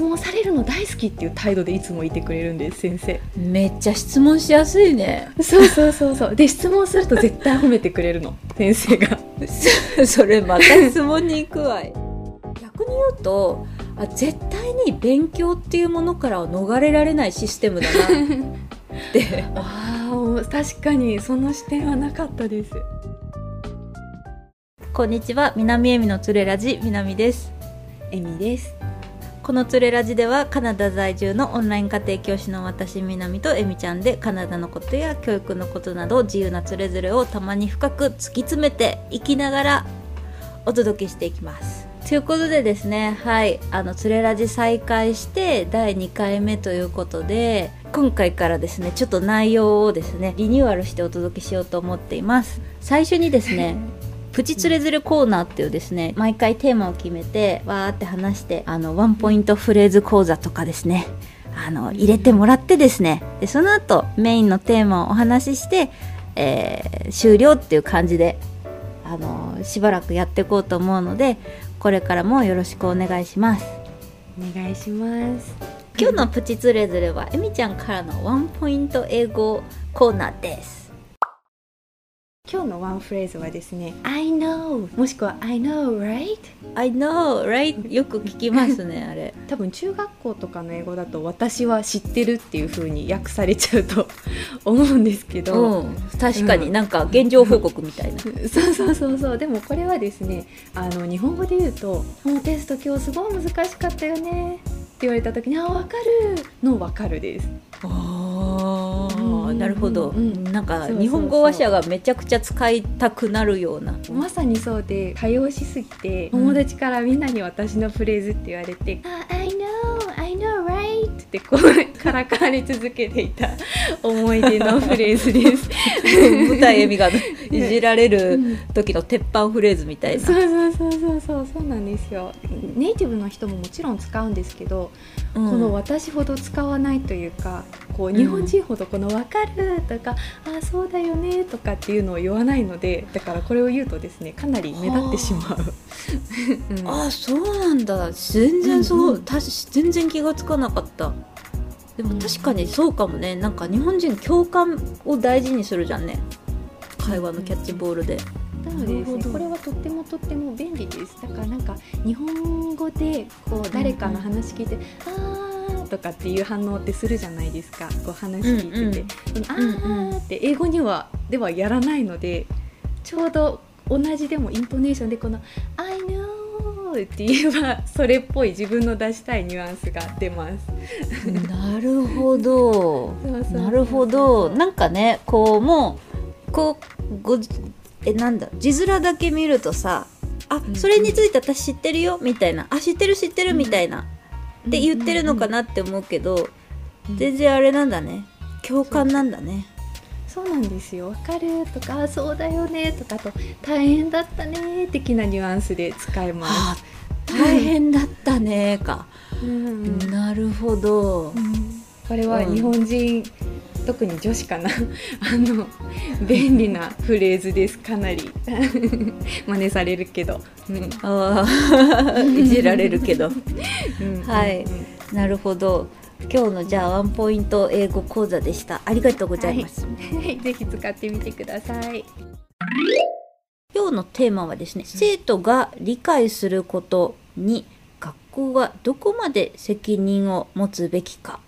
質問されるの大好きっていう態度でいつもいてくれるんです先生。めっちゃ質問しやすいね。そうそうそうそう。で質問すると絶対褒めてくれるの。先生が。それまた質問に行くわい。逆に言うとあ絶対に勉強っていうものからは逃れられないシステムだな。ってああ確かにその視点はなかったです。こんにちは。南恵美のつれラジ南です。エミですこのつれラジではカナダ在住のオンライン家庭教師の私南とエミちゃんでカナダのことや教育のことなど自由なつれづれをたまに深く突き詰めていきながらお届けしていきます。ということでですねはいあのつれラジ再開して第2回目ということで今回からですねちょっと内容をですねリニューアルしてお届けしようと思っています。最初にですね プチつれづれコーナーっていうですね毎回テーマを決めてわーって話してあのワンポイントフレーズ講座とかですねあの入れてもらってですねでその後メインのテーマをお話しして、えー終了っていう感じであのしばらくやっていこうと思うのでこれからもよろしくお願いします。お願いします。今日のプチつれづれはえみちゃんからのワンポイント英語コーナーです今日のワンフレーズはですね I know もしくは I know right I know right よく聞きますねあれ。多分中学校とかの英語だと私は知ってるっていう風に訳されちゃうと思うんですけど、うん。確かうん。になんか現状報告みたいな。そうそうそうそう。でもこれはですねあの日本語で言うと「もうテスト今日すごい難しかったよね」って言われた時に「あ分かる」の「分かる」です。あうんなるほど、うん。なんか日本語話者がめちゃくちゃ使いたくなるような。まさにそうで多用しすぎて友達からみんなに私のフレーズって言われて「あ I know I know right」ってこうからかわれ続けていた 思い出のフレーズです。舞台恵美がいじられるうん。時の鉄板フレーズみたいな、そうそうそうそうそうそうなんですよ。ネイティブの人ももちろん使うんですけど、うん。この私ほど使わないというかこううん。日本人ほどこの「分かる」とか「あそうだよね」とかっていうのを言わないのでだからこれを言うとですねかなり目立ってしまう。うん。ああそうなんだ。全然そう、うんうんたし全然気がつかなかった。でも確かにそうかもね。なんか日本人共感を大事にするじゃんね。会話のキャッチボールで、なのでですねこれはとってもとっても便利です。だからなんか日本語でこう誰かの話聞いて「あー」とかっていう反応ってするじゃないですか。こう話聞いてて「あー」って英語にはではやらないのでちょうど同じでもイントネーションでこの「I know」って言えばそれっぽい自分の出したいニュアンスが出ます。なるほど。なるほど。なんかねこうもうこうごえなんだ字面だけ見るとさあうん。それについて私知ってるよみたいな。あ知ってる知ってるみたいな、って言ってるのかなって思うけど、うん。全然あれなんだね。共感なんだね。そう。なんですよ。わかるとか、あそうだよねとかあと大変だったね的なニュアンスで使えます。あ大変だったねか、うん。なるほど、これは日本人、特に女子かな。あの便利なフレーズです。かなり。真似されるけど、うん。あー。いじられるけど。うん。はい。うん。なるほど。今日のじゃあワンポイント英語講座でした。ありがとうございます、はい。ぜひ使ってみてください。今日のテーマはですね、生徒が理解することに学校がどこまで責任を持つべきか。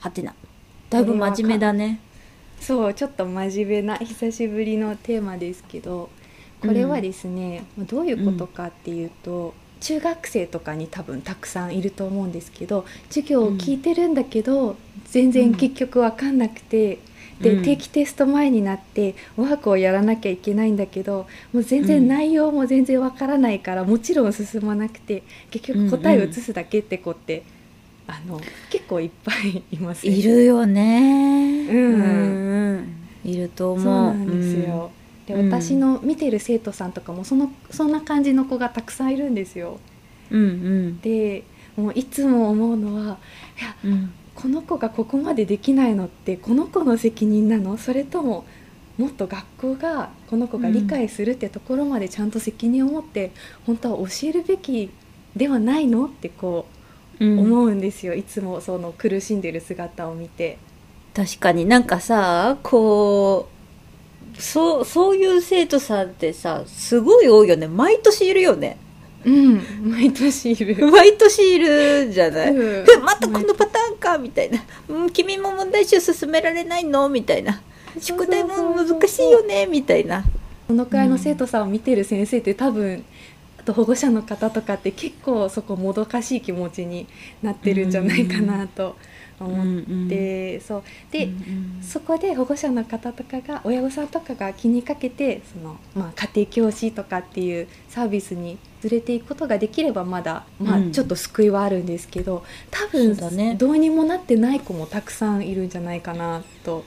はてなだいぶ真面目だね。そうちょっと真面目な久しぶりのテーマですけどこれはですね、まあどういうことかっていうと、中学生とかに多分たくさんいると思うんですけど授業を聞いてるんだけど、全然結局分かんなくて、で、うん。定期テスト前になってワークをやらなきゃいけないんだけどもう全然内容も全然分からないから、もちろん進まなくて結局答えを移すだけって子って、あの結構いっぱいいますいるよね。うん。うんいると思う。そうなんですよ。でうん。私の見てる生徒さんとかもそのそんな感じの子がたくさんいるんですよ。うんうん。でもういつも思うのはいやうん。この子がここまでできないのってこの子の責任なの？それとももっと学校がこの子が理解するってところまでちゃんと責任を持って本当は教えるべきではないの？ってこうん思うんですよ、いつもその苦しんでる姿を見て。確かに。なんかさこうそうそういう生徒さんってさすごい多いよね。毎年いるよね。うん、毎年いる。毎年いるじゃない、うん。えまたこのパターンかみたいな、うん、君も問題集進められないの？みたいな。宿題も難しいよね？みたいな。このくらいの生徒さんを見てる先生って多分あと保護者の方とかって結構そこもどかしい気持ちになってるんじゃないかなと思って、そう。で、うんそこで保護者の方とかが親御さんとかが気にかけてその、まあ、家庭教師とかっていうサービスに連れていくことができればまだ、まあうん。ちょっと救いはあるんですけど多分そうだね。どうにもなってない子もたくさんいるんじゃないかなと。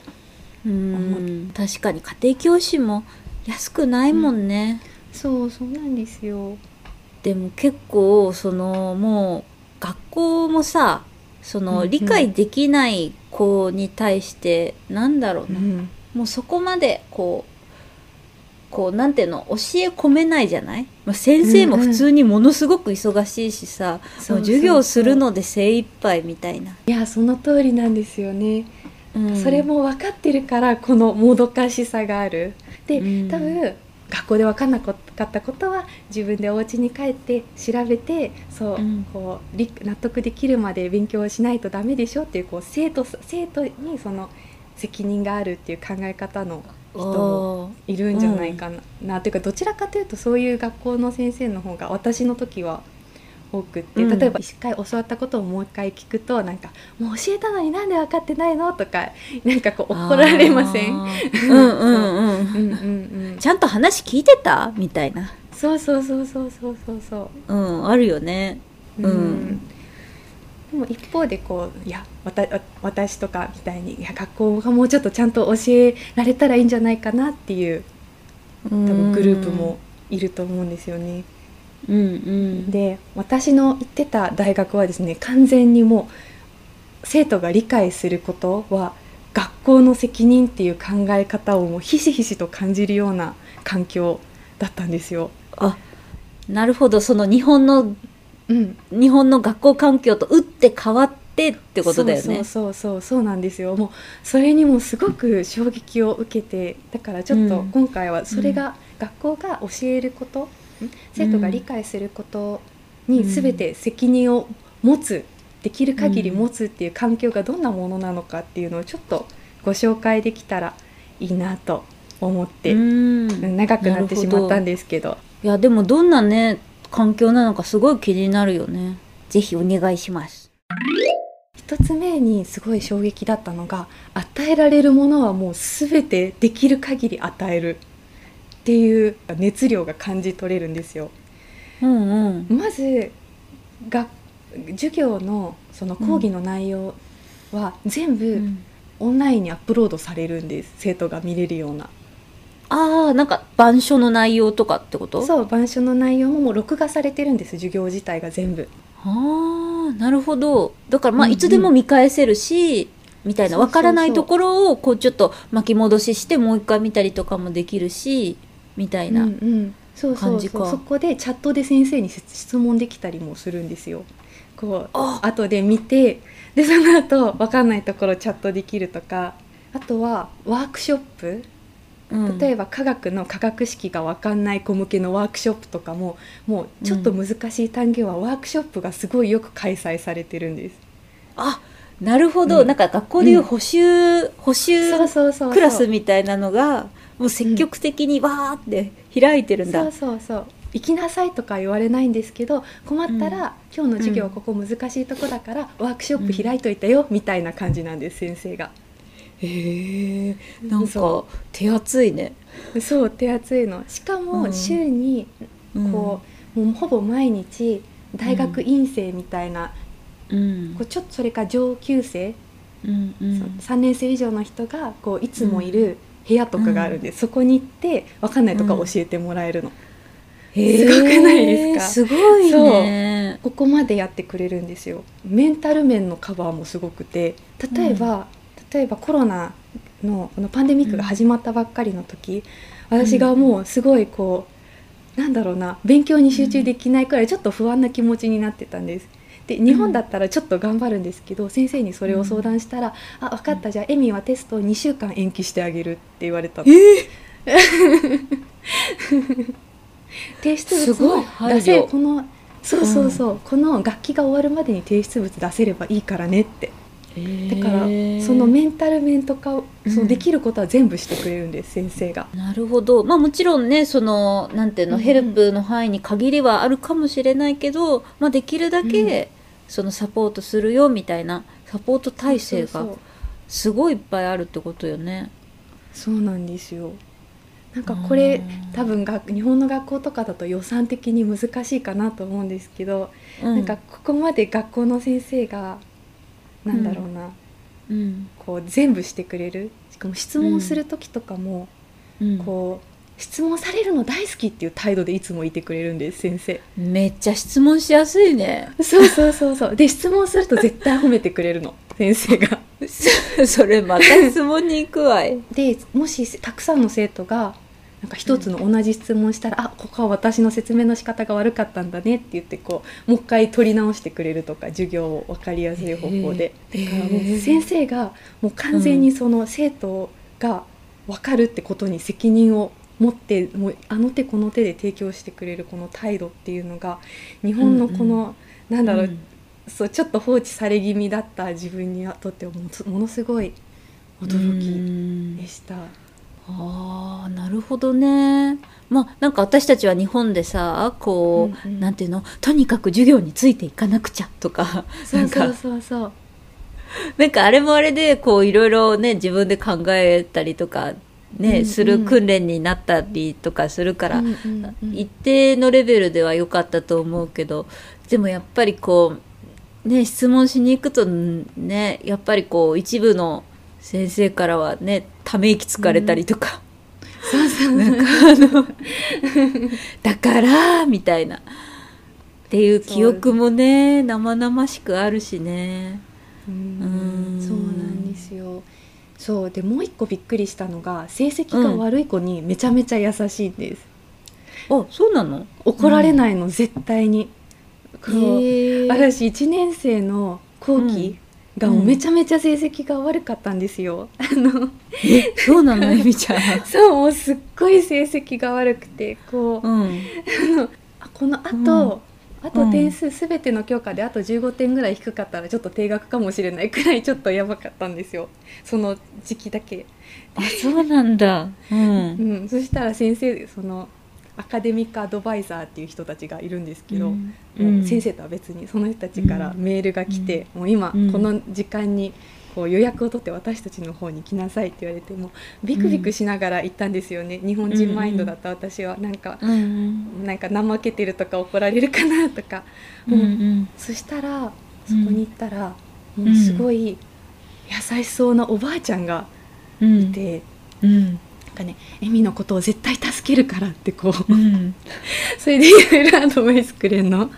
うん。確かに家庭教師も安くないもんね、そうそうなんですよ。でも結構そのもう学校もさそのん理解できない子に対してなんだろうな、うん。もうそこまでこうこうなんていうの教え込めないじゃない、まあ、先生も普通にものすごく忙しいしさ、そうもう授業するので精一杯みたいな、いやその通りなんですよね、うん。それも分かってるからこのもどかしさがある。で、うん。多分学校で分かんなかったことは自分でお家に帰って調べてそう、うん。こう理納得できるまで勉強しないとダメでしょっていうこう生徒生徒にその責任があるっていう考え方の人もおいるんじゃないかな,、なというかどちらかというとそういう学校の先生の方が私の時は多くってうん。例えば一回教わったことをもう一回聞くとなんか「もう教えたのになんで分かってないの?」とか なんかこう怒られません？あー。うんうんうんうん。う。んうんちゃんと話聞いてた？みたいな。そうそうそうそうそうそうそう。うんあるよね。うん。でも一方でこういやわたわ私とかみたいにいや学校がもうちょっとちゃんと教えられたらいいんじゃないかなっていう多多分グループもいると思うんですよね。うんうん。で私の行ってた大学はですね完全にもう生徒が理解することは学校の責任っていう考え方をもうひしひしと感じるような環境だったんですよ。あなるほど。その日本のうん、日本の学校環境と打って変わってってことだよね。そうそうそうなんですよもうそれにもすごく衝撃を受けてだからちょっとうん今回はそれが、学校が教えることん生徒が理解することに全て責任を持つできる限り持つっていう環境がどんなものなのかっていうのをちょっとご紹介できたらいいなと思って、うん長くなってしまったんですけどいやでもどんなね環境なのかすごい気になるよね。ぜひお願いします。一つ目にすごい衝撃だったのが与えられるものはもう全てできる限り与えるっていう熱量が感じ取れるんですよ。うんうん。まずが授業のその講義の内容は全う部ん。オンラインにアップロードされるんです。生徒が見れるような。ああなんか板書の内容とかってこと？うそう板書の内容ももう録画されてるんです。授業自体が全部。ああなるほど。だからまあうんうん。いつでも見返せるし、みたいなそうそうそう。わからないところをこうちょっと巻き戻ししてもう一回見たりとかもできるしみたいな、感じか。そこでチャットで先生に質質問できたりもするんですよ。こうあ。後で見てでその後分かんないところチャットできるとかあとはワークショップ。うん。例えば科学の科学式が分かんない子向けのワークショップとかももうちょっと難しい単元はワークショップがすごいよく開催されてるんです。あなるほど、うん。なんか学校でいう補習、うそうそうそう。クラスみたいなのがもう積極的にわーって開いてるんだ、そうそうそう。行きなさいとか言われないんですけど困ったら、今日の授業はここ難しいとこだから、ワークショップ開いといたよ、みたいな感じなんです先生が。へえなんかそ手厚いね、そう手厚いの。しかうもん。週にこう、もうほぼ毎日大学院生みたいな、うん。こうちょっとそれか上級生、うんうん。3年生以上の人がこういつもいる部屋とかがあるんで、そこに行って分かんないとか教えてもらえるの、へー。すごくないですか？すごいね。ここまでやってくれるんですよ。メンタル面のカバーもすごくて。例えば、例えばコロナのこのパンデミックが始まったばっかりの時、私がもうすごいこうなんだろうな勉強に集中できないくらいちょっと不安な気持ちになってたんです。で日本だったらちょっと頑張るんですけど、先生にそれを相談したら「あ分かったじゃあエミはテストを2週間延期してあげる」って言われたの。提出すごい物を出せこのそうそうそう、この楽器が終わるまでに提出物出せればいいからねって。だからそのメンタル面とかそのできることは全部してくれるんです先生が。なるほど。まあもちろんねそのなんていうの、うんうん。ヘルプの範囲に限りはあるかもしれないけど、まあ、できるだけ、そのサポートするよみたいなサポート体制がすごいいっぱいあるってことよね。そうなんですよ。なんかこれうん多分学日本の学校とかだと予算的に難しいかなと思うんですけど、うん、なんかここまで学校の先生がなんだろうな、うん。こう全部してくれるしかも質問する時とかも、うん、こう質問されるの大好きっていう態度でいつもいてくれるんです先生。めっちゃ質問しやすいね。そうそうそうそう。で質問すると絶対褒めてくれるの。先生が。それまた質問に行くわい。でもしたくさんの生徒がなんか一つの同じ質問したら「あここは私の説明の仕方が悪かったんだね」って言ってこうもう一回取り直してくれるとか授業を分かりやすい方法で、へー。だからもう先生がもう完全にその生徒が分かるってことに責任を持ってもうあの手この手で提供してくれるこの態度っていうのが日本のこの、なんだろう、ん。そうちょっと放置され気味だった自分にとってはものものすごい驚うん。きでした。ああなるほどね。まあなんか私たちは日本でさこう、うんうん。なんていうの？とにかく授業についていかなくちゃとか。そうそうそうそう。なんかあれもあれでこういろいろね自分で考えたりとかね、する訓練になったりとかするから、一定のレベルでは良かったと思うけどでもやっぱりこうね質問しに行くとねやっぱりこう一部の先生からはねため息つかれたりとか、そうそうなんかあの だからみたいなっていう記憶もね生々しくあるしね。うんうんそうなんですよ。そうでもう一個びっくりしたのが成績が悪い子にめちゃめちゃ優しいんです。あそうなの？怒られないの、絶対に。こう私1年生の後期がうん。めちゃめちゃ成績が悪かったんですよ。あのえそうなの？えみちゃん。そうもうすっごい成績が悪くてこう、うん。あこのあと、うんあと点数すべての教科であと15点ぐらい低かったらちょっと定額かもしれないくらいちょっとやばかったんですよ。その時期だけ、あそうなんだ。うん。うん、そしたら先生そのアカデミックアドバイザーっていう人たちがいるんですけど、うん。先生とは別にその人たちからメールが来て、もう今うん。この時間にこう予約を取って私たちの方に来なさいって言われてもうビクビクしながら行ったんですよね、日本人マインドだった私は。なんか、うんなんか怠けてるとか怒られるかなとか、うんうん。そしたらそこに行ったら、もうすごい優しそうなおばあちゃんがうん。いて、うん。なんかねエミのことを絶対助けるからってこう、うん。それでいろいろアドバイスくれんの？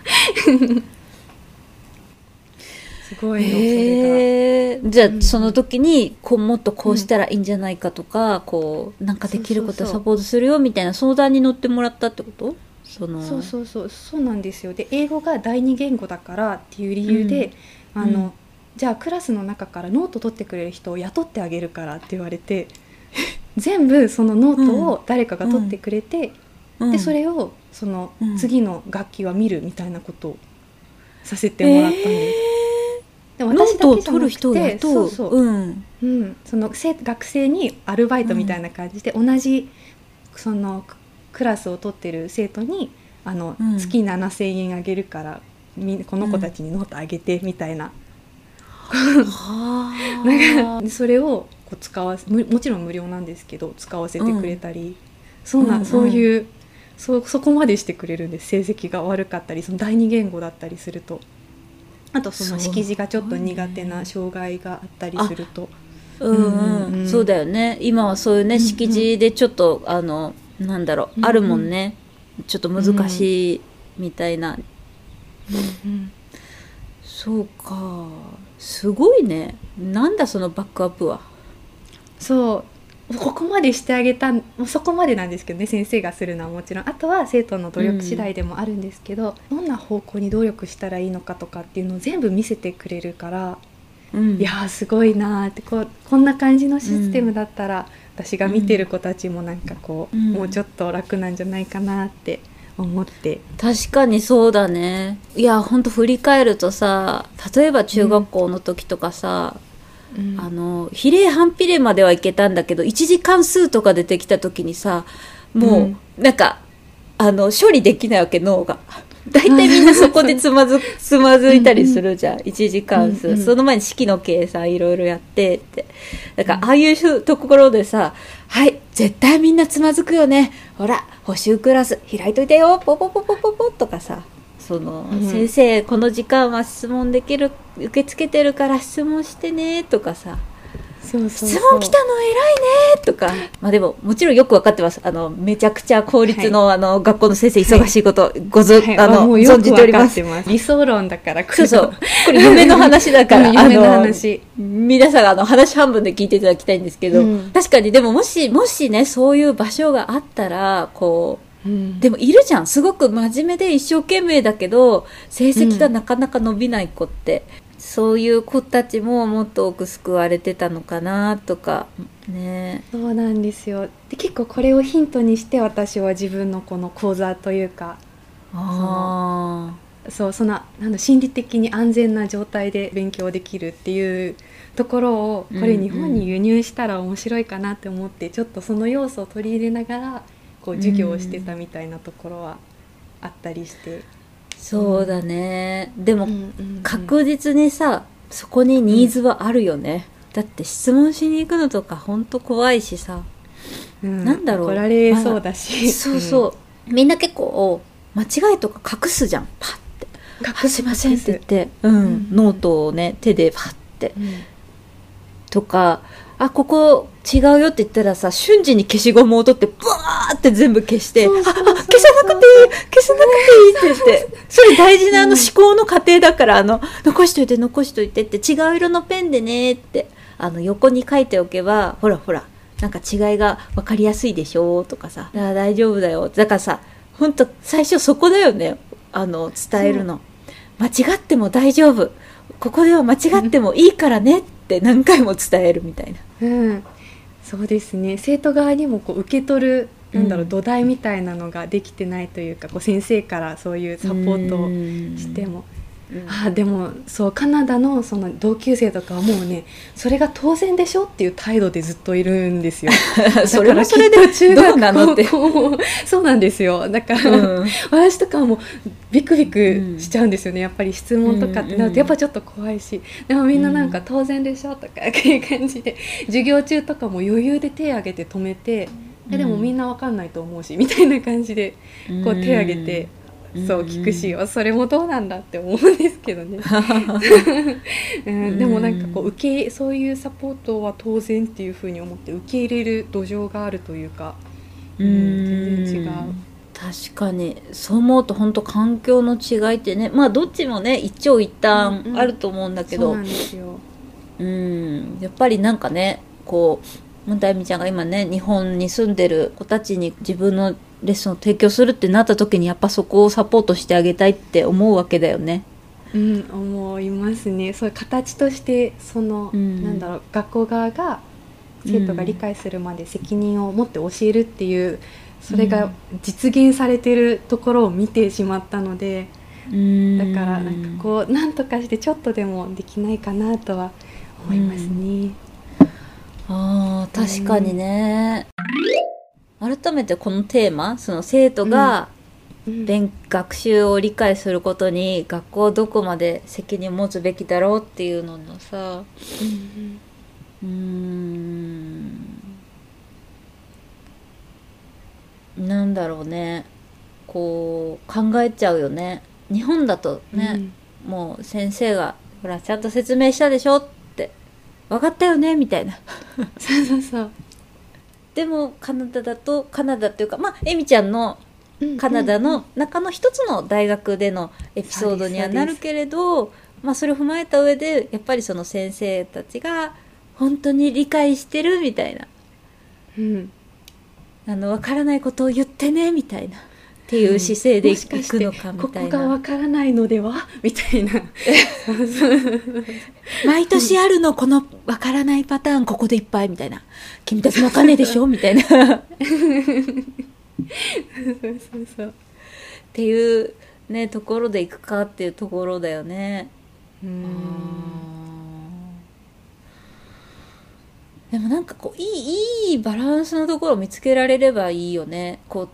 すごいの、それへえじゃあ、うん。その時にこうもっとこうしたらいいんじゃないかとか、こうなんかできることサポートするよみたいな相談に乗ってもらったってこと？そのがそうそうそう。そうなんですよ。で英語が第二言語だからっていう理由で、あの、うん。じゃあクラスの中からノート取ってくれる人を雇ってあげるからって言われて 全部そのノートを誰かが取ってくれて、うん。でそれをそのうん。次の学期は見るみたいなことをさせてもらったんです。でもノートを取る人を雇そううそう、うん。うん、その生学生にアルバイトみたいな感じで、同じそのククラスを取ってる生徒にあの、うん。月7,000円あげるからみこの子たちにノートあげてみたいな,、はなんかそれをこう使わせむもちろん無料なんですけど使わせてくれたり、そうな、うんうん。そういうそそこまでしてくれるんです。成績が悪かったりその第二言語だったりすると。あとその識字がちょっと苦手な障害があったりすると。うんうん。うんうんそうだよね。今はそういうねうんうん。敷地でちょっとあのなんだろう、うんうん。あるもんね。ちょっと難しいみたいな、うん。そうか。すごいね。なんだそのバックアップは。そうここまでしてあげたもうそこまでなんですけどね先生がするのはもちろん。あとは生徒の努力次第でもあるんですけど、どんな方向に努力したらいいのかとかっていうのを全部見せてくれるから、うん。いやーすごいなーってこうこんな感じのシステムだったら、私が見てる子たちもなんかこう、うん。もうちょっと楽なんじゃないかなって思って。確かにそうだね。いやほんと振り返るとさ例えば中学校の時とかさ、うんあの比例反比例まではいけたんだけど一次関数とか出てきた時にさもう、なんかあの処理できないわけ脳が。大体みんなそこでつまず つまずいたりするじゃん、一次関数、うんうん。その前に式の計算いろいろやってって。だからああいうところでさ「はい絶対みんなつまずくよね。ほら補習クラス開いといてよ。ポポポポポポ」とかさその、うん。先生この時間は質問できる受け付けてるから質問してねとかさ。そうそう質問来たの偉いねとか。まあでももちろんよくわかってます。あのめちゃくちゃ公立の,、あの学校の先生忙しいことごぞ、はい。あのもうよ存じております。理想論だからこれ。そうそう。これ夢の話だから うん夢の話。あの皆さんがあの話半分で聞いていただきたいんですけど、うん。確かにでももしもしねそういう場所があったらこううん。でもいるじゃん。すごく真面目で一生懸命だけど成績がなかなか伸びない子って、そういう子たちももっと多く救われてたのかなとか。ね。そうなんですよ。で結構これをヒントにして私は自分のこの講座というかあそうそのなんだ心理的に安全な状態で勉強できるっていうところをこれ日本に輸入したら面白いかなって思って、ちょっとその要素を取り入れながらこう授業をしてたみたいなところはあったりして、そうだね。でもうんうんうん。確実にさそこにニーズはあるよね、だって質問しに行くのとかほんと怖いしさ。うん。なんだろう。怒られそうだし、そうそう、みんな結構間違いとか隠すじゃん。パッて。うん、「あすいません」って言って、うんうん。ノートをね手でパッて。うん。とか「あここ違うよ」って言ったらさ瞬時に消しゴムを取ってブワーって全部消して「そうそうそうああ消さなくていい消さなくていい」って言ってそれ大事なあの思考の過程だからあの残しといて残しといてって違う色のペンでねってあの横に書いておけばほらほらなんか違いが分かりやすいでしょとかさ「あー大丈夫だよ」だからさほんと最初そこだよねあの伝えるの。間違っても大丈夫。ここでは間違ってもいいからねって何回も伝えるみたいな。うん、そうですね。生徒側にもこう受け取るなんだろう、うん土台みたいなのができてないというかこう先生からそういうサポートをしても、あでもそうカナダのその同級生とかはもうねそれが当然でしょっていう態度でずっといるんですよ。それもそれで中どうなのって そうなんですよ。だから、うん。私とかはもうビクビクしちゃうんですよね、やっぱり質問とかってなるとやっぱちょっと怖いし。でもみんななんか当然でしょとかいう感じで授業中とかも余裕で手挙げて止めて、えでもみんなわかんないと思うしみたいな感じでこう手挙げて、そう聞くし、それもどうなんだって思うんですけどね、うん、でもなんかこう受けそういうサポートは当然っていうふうに思って受け入れる土壌があるというか、うん。全然違う。確かにそう思うと本当環境の違いってねまあどっちもね一長一うん短うんあると思うんだけど。そうなんやっぱりなんかねこうもんたみちゃんが今ね日本に住んでる子たちに自分のレッスンを提供するってなった時にやっぱそこをサポートしてあげたいって思うわけだよね。うん、思いますね。そういう形としてその、うん。なんだろう学校側が生徒が理解するまで責任を持って教えるっていうそれが実現されてるところを見てしまったので、うん。だからなんかこうなんとかしてちょっとでもできないかなとは思いますね。あー確かにね、改めてこのテーマその生徒がうん。勉学習を理解することに学校はどこまで責任を持つべきだろうっていうののさ。うんなんだろうね。こう考えちゃうよね。日本だとうん。ね、もう先生が「ほらちゃんと説明したでしょ」って「分かったよね」みたいな。そうそうそうでもカナダだとカナダっていうかまあエミちゃんのカナダの中の一つの大学でのエピソードにはなるけれどまあそれを踏まえた上でやっぱりその先生たちが本当に理解してるみたいな。うん。あの分からないことを言ってねみたいなっていう姿勢でいくのかみここがたいなわからないのでは？みたいな。毎年あるのこの分からないパターンここでいっぱいみたいな。君たちも分かんねえでしょ？みたいな。っそうそうそう。ていうねところでいくかっていうところだよね。うん。でもなんかこういいいいバランスのところを見つけられればいいよね。こうん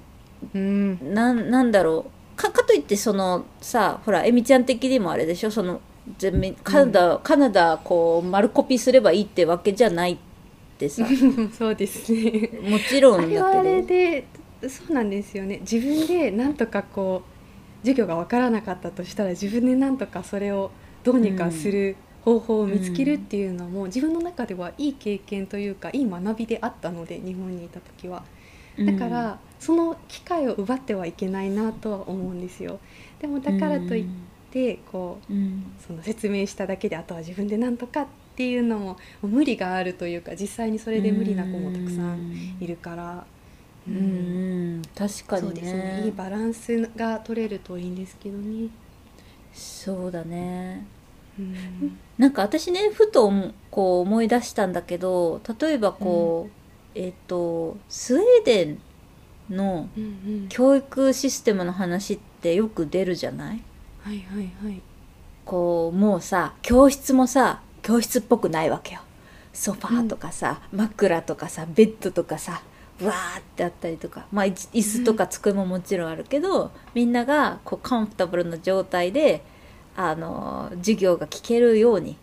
うなんなんだろう。かかといってそのさほらエミちゃん的にもあれでしょ？その全面カナダ、カナダこう丸コピーすればいいってわけじゃないってさ。そうですね。もちろんだけど。あれはあれでそうなんですよね。自分でなんとかこう授業が分からなかったとしたら自分でなんとかそれをどうにかする方法を見つけるっていうのも、自分の中ではいい経験というかいい学びであったので日本にいた時はだから、その機会を奪ってはいけないなとは思うんですよ。でもだからといってこううん。その説明しただけであとは自分でなんとかっていうのも無理があるというか実際にそれで無理な子もたくさんいるから、うん、うん、確かにそうですね。いいバランスが取れるといいんですけどね。そうだね。うん。なんか私ねふとこう思い出したんだけど例えばこう、えっ、とスウェーデンのうんうん。教育システムの話ってよく出るじゃない？はいはいはい。こうもうさ教室もさ教室っぽくないわけよ。ソファーとかさ、枕とかさベッドとかさわーってあったりとか。まあい椅子とか机ももちろんあるけど、みんながこうカンフォタブルな状態であの授業が聞けるようにうん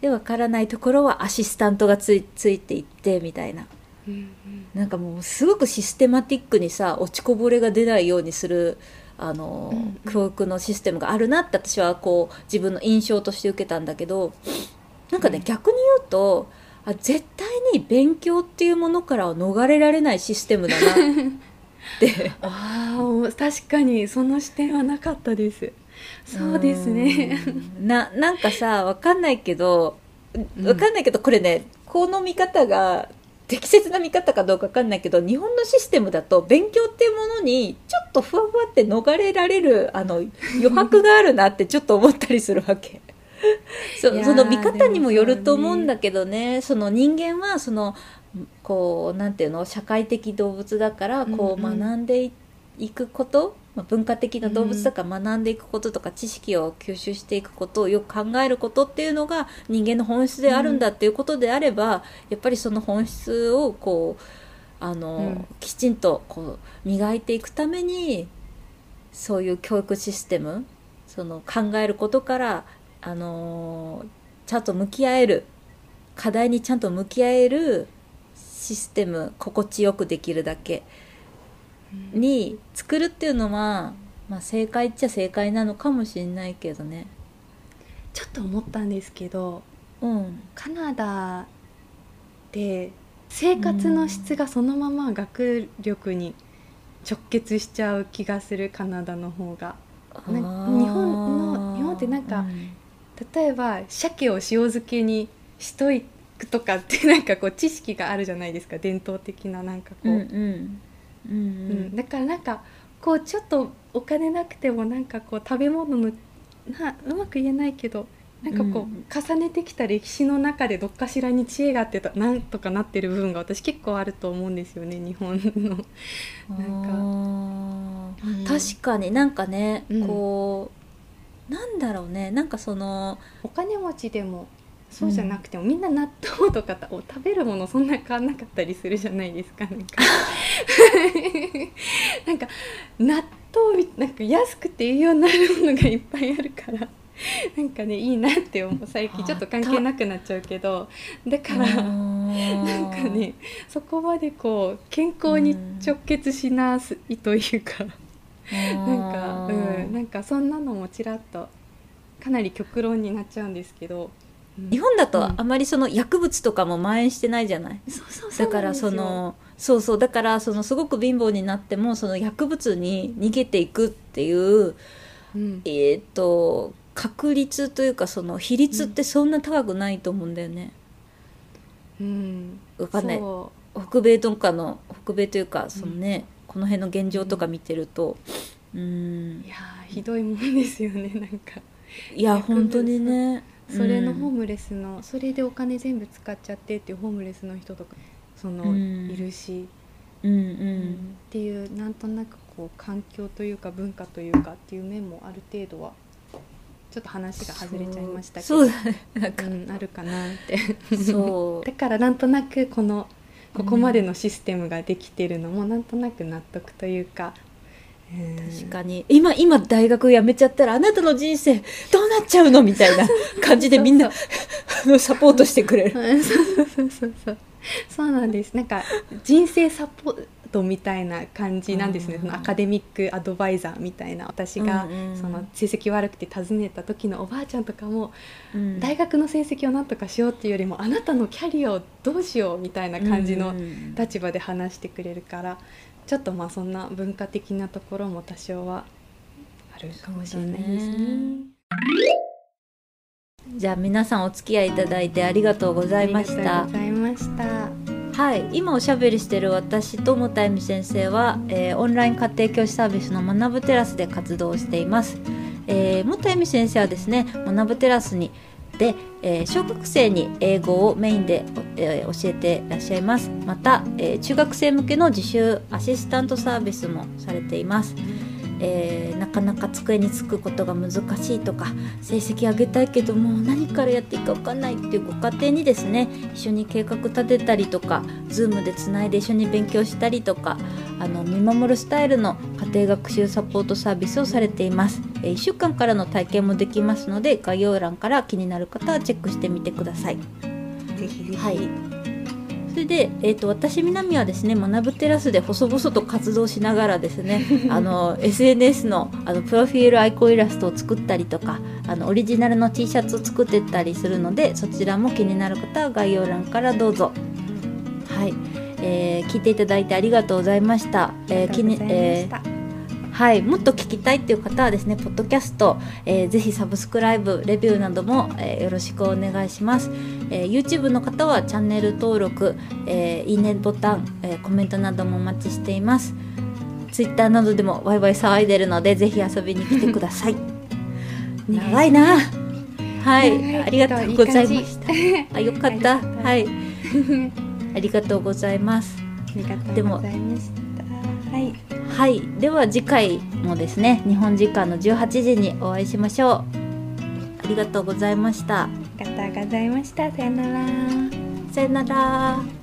でわからないところはアシスタントがついついていってみたいな。うんうん。なんかもうすごくシステマティックにさ落ちこぼれが出ないようにするあの、うんうん。教育のシステムがあるなって私はこう自分の印象として受けたんだけどなんかね、うん。逆に言うとあ絶対に勉強っていうものからは逃れられないシステムだなって。ああ確かにその視点はなかったです。そうですね。うんななんかさわかんないけどうんわかんないけどこれねこの見方が適切な見方かどうかわかんないけど日本のシステムだと勉強っていうものにちょっとふわふわって逃れられるあの余白があるなってちょっと思ったりするわけ。そその見方にもよると思うんだけどねその人間はそのこうなんていうの社会的動物だからこう学んでいくこと、まあ文化的な動物だから学んでいくこととか知識を吸収していくことをよく考えることっていうのが人間の本質であるんだっていうことであれば、やっぱりその本質をこうあの、うん。きちんとこう磨いていくためにそういう教育システムその考えることからあのちゃんと向き合える課題にちゃんと向き合えるシステム心地よくできるだけに作るっていうのは、まあ、正解っちゃ正解なのかもしれないけどね。ちょっと思ったんですけどうん。カナダで生活の質がそのまま学力に直結しちゃう気がするカナダの方が。日本の日本ってなんかうん。例えば鮭を塩漬けにしといくとかってなんかこう知識があるじゃないですか伝統的ななんかこう、うんうんうんううん。んだからなんかこうちょっとお金なくてもなんかこう食べ物のなうまく言えないけどなんかこう、うん。重ねてきた歴史の中でどっかしらに知恵があってたなんとかなってる部分が私結構あると思うんですよね日本の。なんか。確かになんかね、うん。こうなんだろうねなんかそのお金持ちでもそうじゃなくても、みんな納豆とかを食べるものそんな変わんなかったりするじゃないですかなんか。なんか納豆みなんか安くて栄養になるものがいっぱいあるからなんかねいいなって思う。最近ちょっと関係なくなっちゃうけどだからななんかねそこまでこう健康に直結しなすいというか。なんか、うん、なんかそんなのもちらっとかなり極論になっちゃうんですけど、うん日本だとうん。あまりその薬物とかも蔓延してないじゃない、だからそのそうそうだからそのすごく貧乏になってもその薬物に逃げていくっていううん。えーっと確率というかその比率ってそんな高くないと思うんだよね。うん、わかんない。そ北米とかの北米というかそのね、この辺の現状とか見てるとうん。いやーひどいもんですよねなんか。いや本当にねそれのホームムレスの、それでお金全部使っちゃってっていうホームレスの人とかその、うん。いるし、うんううん。っていうなんとなくこう環境というか文化というかっていう面もある程度はちょっと話が外れちゃいましたけどなんか、うん、あるかなって。そう。だからなんとなくこのここまでのシステムができてるのもなんとなく納得というか、うん確かに。今今大学辞めちゃったらあなたの人生どうなっちゃうの？みたいな感じでみんなサポートしてくれる。うんそうそうそうそう。そうなんです。なんか人生サポートみたいな感じなんですね、うんそのアカデミックアドバイザーみたいな。私が、うんうんその成績悪くて訪ねた時のおばあちゃんとかも、うん。大学の成績をなんとかしようっていうよりもあなたのキャリアをどうしようみたいな感じのうん。立場で話してくれるからちょっとまあそんな文化的なところも多少はあるかもしれないですね。じゃあ皆さんお付き合いいただいてありがとうございましありたがとうございました。はい、今おしゃべりしてる私ともたえみ先生は、えーオンライン家庭教師サービスの学ぶテラスで活動しています。えー、もたえみ先生はですね学ぶテラスにで、えー小学生に英語をメインで、えー教えていらっしゃいます。また、えー中学生向けの自習アシスタントサービスもされています、えーなかなか机につくことが難しいとか成績上げたいけどもう何からやっていいか分かんないっていうご家庭にですね一緒に計画立てたりとか Zoom でつないで一緒に勉強したりとかあの見守るスタイルの家庭学習サポートサービスをされています、え1週間からの体験もできますので概要欄から気になる方はチェックしてみてください。ぜひぜひ。はい。それで、えー、と私南はですね学ぶテラスで細々と活動しながらですね あの SNS のあのプロフィールアイコンイラストを作ったりとかあのオリジナルの T シャツを作ってったりするのでそちらも気になる方は概要欄からどうぞ。はい、えー聞いていただいてありがとうございました、えー気にえーはい、もっと聞きたいっていう方はですね、ポッドキャスト、えーぜひサブスクライブ、レビューなども、えーよろしくお願いします、えー YouTube の方はチャンネル登録、えーいいねボタン、えーコメントなどもお待ちしています。Twitter などでもワイワイ騒いでるので、ぜひ遊びに来てください。長いな。はい、ありがとうございまいいし感じた。あ、よかった。はい、ありがとうございます。ありがとうございました。はい。はい、では次回もですね、日本時間の18時にお会いしましょう。ありがとうございました。ありがとうございました。さよなら。さよなら。